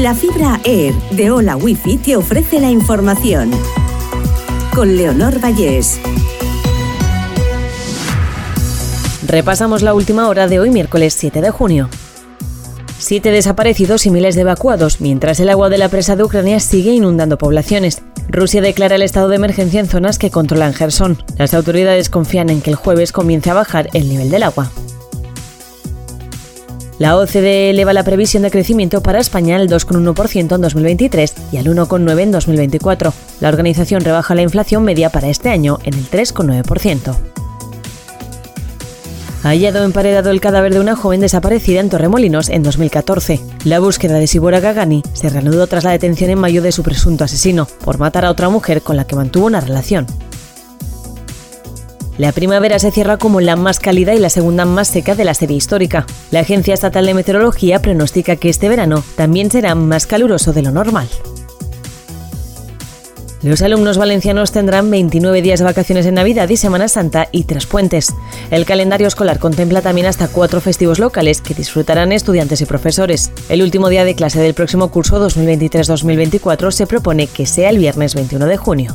La fibra Air de Hola Wifi te ofrece la información. Con Leonor Vallés. Repasamos la última hora de hoy, miércoles 7 de junio. Siete desaparecidos y miles de evacuados, mientras el agua de la presa de Ucrania sigue inundando poblaciones. Rusia declara el estado de emergencia en zonas que controlan Gerson. Las autoridades confían en que el jueves comience a bajar el nivel del agua. La OCDE eleva la previsión de crecimiento para España al 2,1% en 2023 y al 1,9% en 2024. La organización rebaja la inflación media para este año en el 3,9%. Ha hallado emparedado el cadáver de una joven desaparecida en Torremolinos en 2014. La búsqueda de Sibora Gagani se reanudó tras la detención en mayo de su presunto asesino por matar a otra mujer con la que mantuvo una relación. La primavera se cierra como la más cálida y la segunda más seca de la serie histórica. La Agencia Estatal de Meteorología pronostica que este verano también será más caluroso de lo normal. Los alumnos valencianos tendrán 29 días de vacaciones en Navidad y Semana Santa y tres puentes. El calendario escolar contempla también hasta cuatro festivos locales que disfrutarán estudiantes y profesores. El último día de clase del próximo curso 2023-2024 se propone que sea el viernes 21 de junio.